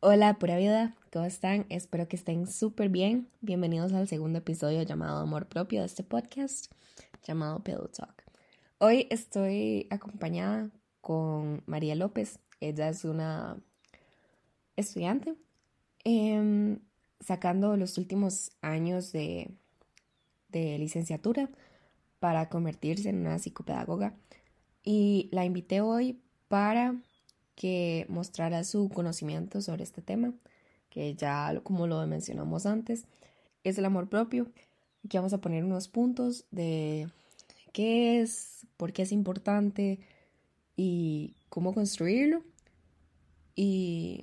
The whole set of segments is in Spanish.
Hola, pura vida, ¿cómo están? Espero que estén súper bien. Bienvenidos al segundo episodio llamado Amor Propio de este podcast, llamado Pillow Talk. Hoy estoy acompañada con María López. Ella es una estudiante em, sacando los últimos años de, de licenciatura para convertirse en una psicopedagoga. Y la invité hoy para que mostrara su conocimiento sobre este tema, que ya como lo mencionamos antes, es el amor propio. Aquí vamos a poner unos puntos de qué es, por qué es importante y cómo construirlo. Y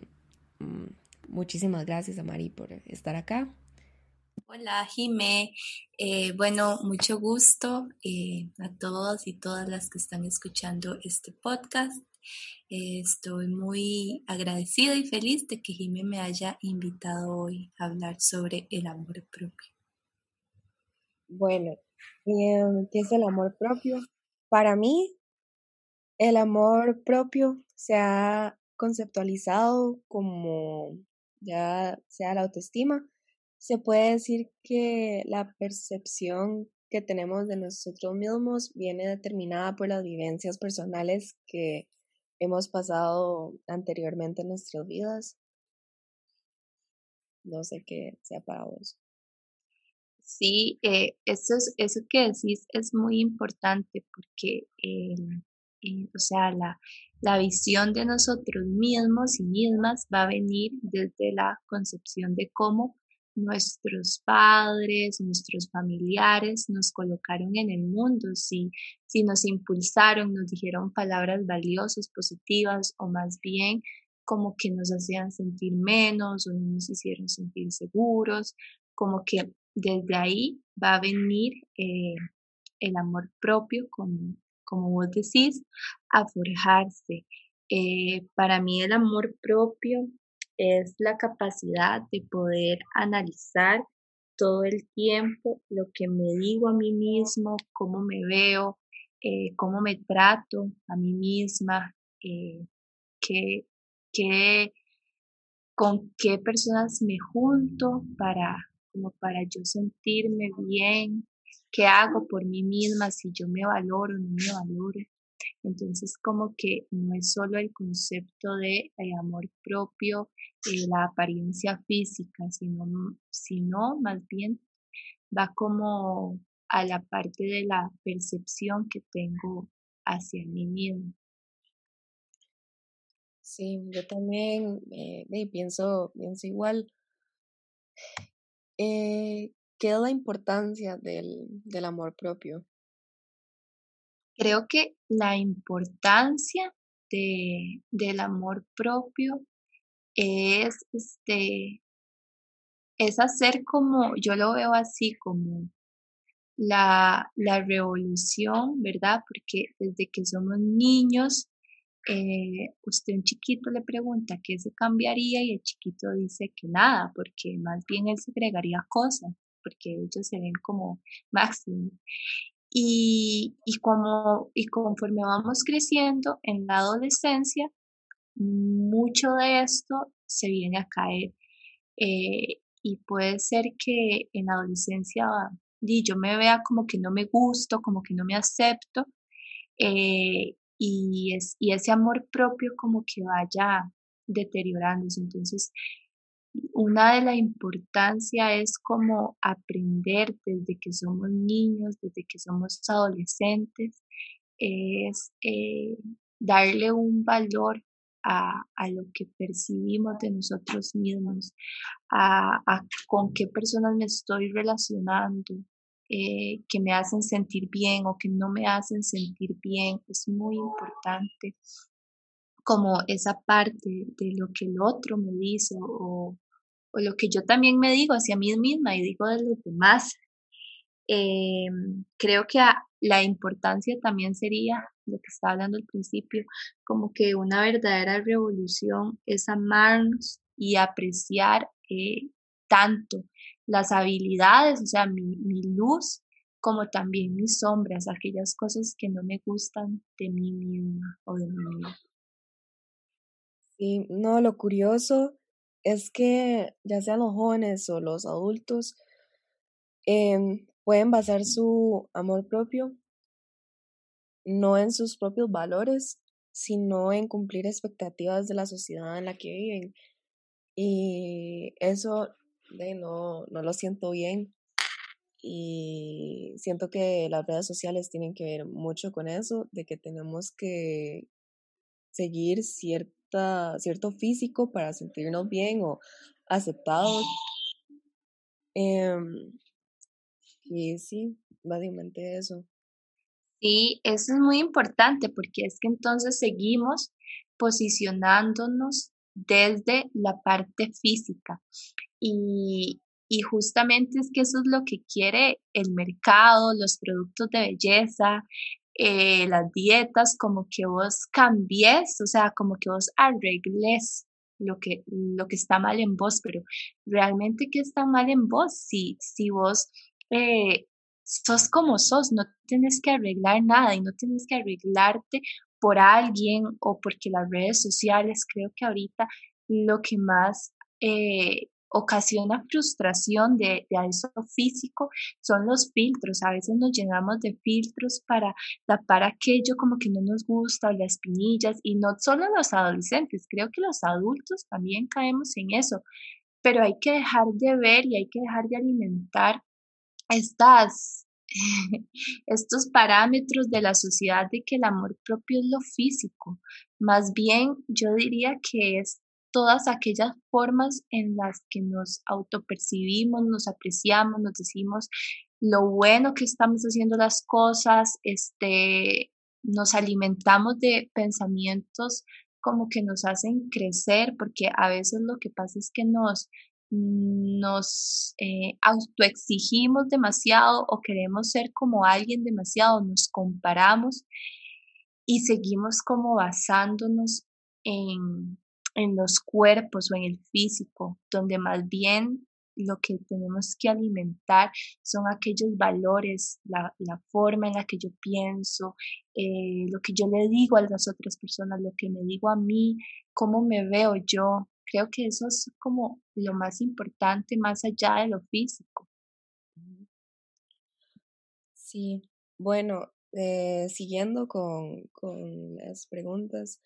mm, muchísimas gracias a Mari por estar acá. Hola, Jime. Eh, bueno, mucho gusto eh, a todos y todas las que están escuchando este podcast. Eh, estoy muy agradecida y feliz de que Jimé me haya invitado hoy a hablar sobre el amor propio. Bueno, em, ¿qué es el amor propio? Para mí, el amor propio se ha conceptualizado como ya sea la autoestima. Se puede decir que la percepción que tenemos de nosotros mismos viene determinada por las vivencias personales que hemos pasado anteriormente en nuestras vidas. No sé qué sea para vos. Sí, eh, eso, es, eso que decís es muy importante porque, eh, o sea, la, la visión de nosotros mismos y mismas va a venir desde la concepción de cómo nuestros padres, nuestros familiares nos colocaron en el mundo, si, si nos impulsaron, nos dijeron palabras valiosas, positivas o más bien como que nos hacían sentir menos o nos hicieron sentir seguros, como que desde ahí va a venir eh, el amor propio, como, como vos decís, a forjarse. Eh, para mí el amor propio es la capacidad de poder analizar todo el tiempo lo que me digo a mí mismo, cómo me veo, eh, cómo me trato a mí misma, eh, qué, qué, con qué personas me junto para, como para yo sentirme bien, qué hago por mí misma, si yo me valoro o no me valoro. Entonces, como que no es solo el concepto de eh, amor propio, eh, la apariencia física, sino, sino más bien va como a la parte de la percepción que tengo hacia mí mismo. Sí, yo también eh, pienso, pienso igual. ¿Qué es la importancia del, del amor propio? Creo que la importancia de, del amor propio es, este, es hacer como, yo lo veo así como la, la revolución, ¿verdad? Porque desde que somos niños, eh, usted un chiquito le pregunta qué se cambiaría y el chiquito dice que nada, porque más bien él se agregaría cosas, porque ellos se ven como máximo. Y, y, como, y conforme vamos creciendo en la adolescencia, mucho de esto se viene a caer. Eh, y puede ser que en la adolescencia yo me vea como que no me gusto, como que no me acepto, eh, y, es, y ese amor propio como que vaya deteriorándose. Entonces, una de la importancia es como aprender desde que somos niños, desde que somos adolescentes, es eh, darle un valor a, a, lo que percibimos de nosotros mismos, a, a con qué personas me estoy relacionando, eh, que me hacen sentir bien o que no me hacen sentir bien. Es muy importante como esa parte de lo que el otro me dice o, o lo que yo también me digo hacia mí misma y digo de los demás. Eh, creo que la importancia también sería lo que estaba hablando al principio, como que una verdadera revolución es amarnos y apreciar eh, tanto las habilidades, o sea, mi, mi, luz, como también mis sombras, aquellas cosas que no me gustan de mí misma o de mí. Sí, no, lo curioso es que ya sean los jóvenes o los adultos, em, pueden basar su amor propio no en sus propios valores, sino en cumplir expectativas de la sociedad en la que viven. Y eso no, no lo siento bien. Y siento que las redes sociales tienen que ver mucho con eso, de que tenemos que seguir cierto físico para sentirnos bien o aceptados. Em, y sí, básicamente eso. Sí, eso es muy importante porque es que entonces seguimos posicionándonos desde la parte física y, y justamente es que eso es lo que quiere el mercado, los productos de belleza, eh, las dietas, como que vos cambies, o sea, como que vos arregles lo que, lo que está mal en vos, pero realmente qué está mal en vos si, si vos eh, sos como sos, no tienes que arreglar nada y no tienes que arreglarte por alguien o porque las redes sociales, creo que ahorita lo que más eh, ocasiona frustración de, de, eso físico son los filtros. A veces nos llenamos de filtros para tapar aquello como que no nos gusta o las espinillas y no solo los adolescentes, creo que los adultos también caemos en eso, pero hay que dejar de ver y hay que dejar de alimentar estas, estos parámetros de la sociedad de que el amor propio es lo físico. Más bien, yo diría que es todas aquellas formas en las que nos autopercibimos, nos apreciamos, nos decimos lo bueno que estamos haciendo las cosas, este, nos alimentamos de pensamientos como que nos hacen crecer, porque a veces lo que pasa es que nos, nos eh, autoexigimos demasiado o queremos ser como alguien demasiado, nos comparamos y seguimos como basándonos en, en los cuerpos o en el físico, donde más bien lo que tenemos que alimentar son aquellos valores, la, forma en la que yo pienso, eh, lo que yo le digo a las otras personas, lo que me digo a mí, cómo me veo yo, Creo que eso es como lo más importante más allá de lo físico. Sí, bueno, eh, siguiendo con, con, las preguntas,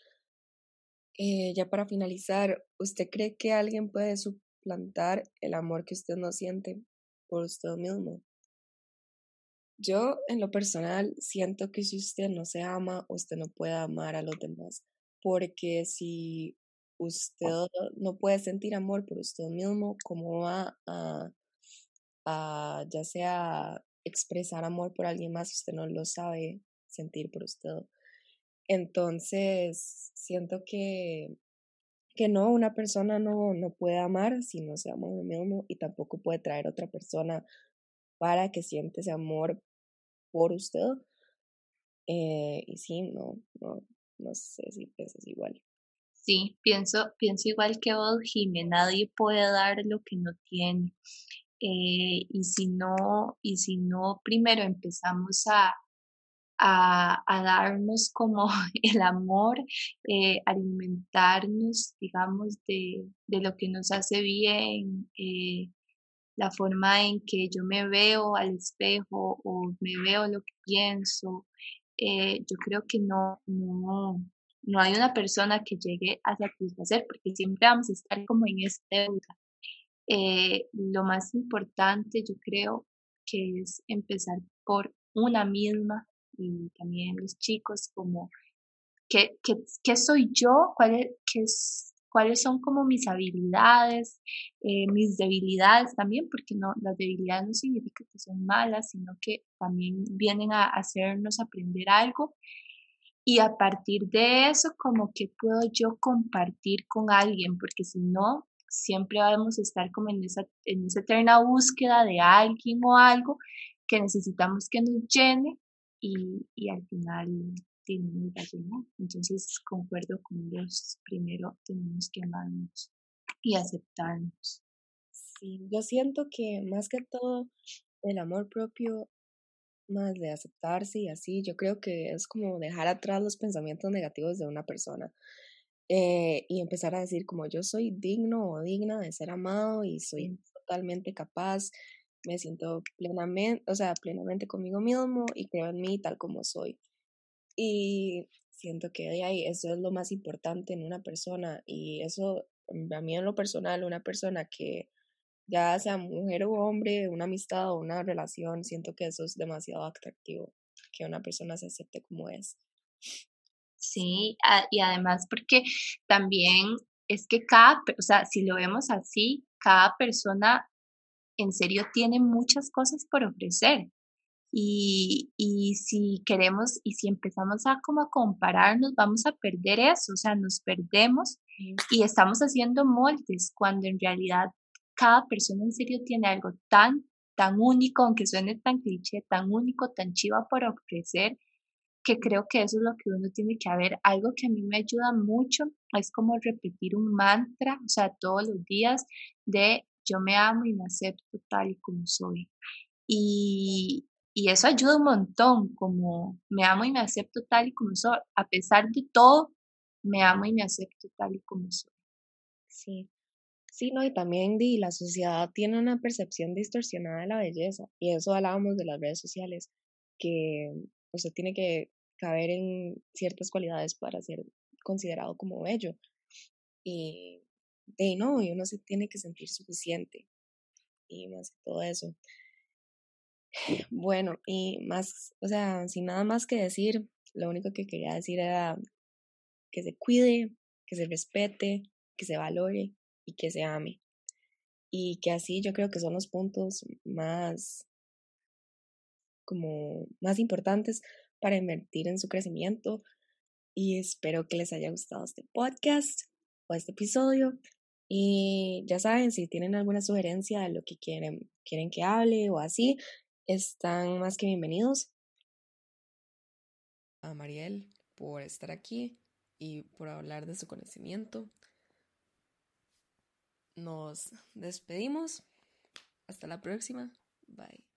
eh, ya para finalizar, ¿usted cree que alguien puede suplantar el amor que usted no siente por usted mismo? Yo, en lo personal, siento que si usted no se ama, usted no puede amar a los demás, porque si usted no puede sentir amor por usted mismo, ¿cómo va a, a ya sea expresar amor por alguien más usted no lo sabe sentir por usted? Entonces, siento que, que no, una persona no, no puede amar si no se ama a uno mismo y tampoco puede traer otra persona para que siente ese amor por usted. Eh, y sí, no, no, no sé si piensas igual. Sí, pienso, pienso igual que vos, Jimé, nadie puede dar lo que no tiene. Eh, y si no, y si no primero empezamos a, a, a darnos como el amor, eh, alimentarnos, digamos, de, de, lo que nos hace bien, eh, la forma en que yo me veo al espejo o me veo lo que pienso, yo creo que no, no, no hay una persona que llegue a satisfacer, porque siempre vamos a estar como en esta deuda. Eh, lo más importante, yo creo, que es empezar por una misma y también los chicos, como, ¿qué, qué, qué soy yo? ¿Cuál qué es, ¿Cuáles son como mis habilidades, eh, mis debilidades también? Porque no, las debilidades no significa que son malas, sino que también vienen a hacernos aprender algo y a partir de eso como que puedo yo compartir con alguien, porque si no, siempre vamos a estar como en esa, en esa eterna búsqueda de alguien o algo que necesitamos que nos llene y, y al final tenemos que llenar. Entonces concuerdo con los primero tenemos que amarnos y aceptarnos. Sí, yo siento que más que todo el amor propio más de aceptarse y así, yo creo que es como dejar atrás los pensamientos negativos de una persona. eh, y empezar a decir como yo soy digno o digna de ser amado y soy totalmente capaz, me siento plenamente, o sea, plenamente conmigo mismo y creo en mí tal como soy. Y siento que ahí eso es lo más importante en una persona y eso a mí en lo personal, una persona que ya sea mujer o hombre, una amistad o una relación, siento que eso es demasiado atractivo, que una persona se acepte como es. Sí, y además porque también es que cada, o sea, si lo vemos así, cada persona en serio tiene muchas cosas por ofrecer. Y, y si queremos y si empezamos a como a compararnos, vamos a perder eso, o sea, nos perdemos y estamos haciendo moldes cuando en realidad cada persona en serio tiene algo tan, tan único, aunque suene tan cliché, tan único, tan chiva por ofrecer, que creo que eso es lo que uno tiene que haber. Algo que a mí me ayuda mucho es como repetir un mantra, o sea, todos los días de yo me amo y me acepto tal y como soy. Y, y eso ayuda un montón, como me amo y me acepto tal y como soy. A pesar de todo, me amo y me acepto tal y como soy. Sí. Sí, no, y también di, la sociedad tiene una percepción distorsionada de la belleza, y eso hablábamos de las redes sociales, que sea, tiene que caber en ciertas cualidades para ser considerado como bello. Y de no, y uno se tiene que sentir suficiente. Y más que todo eso. Bueno, y más, o sea, sin nada más que decir, lo único que quería decir era que se cuide, que se respete, que se valore y que se ame. Y que así yo creo que son los puntos más como más importantes para invertir en su crecimiento. Y espero que les haya gustado este podcast o este episodio. Y ya saben, si tienen alguna sugerencia de lo que quieren, quieren que hable o así, están más que bienvenidos. A Mariel por estar aquí y por hablar de su conocimiento. Nos despedimos. Hasta la próxima. Bye.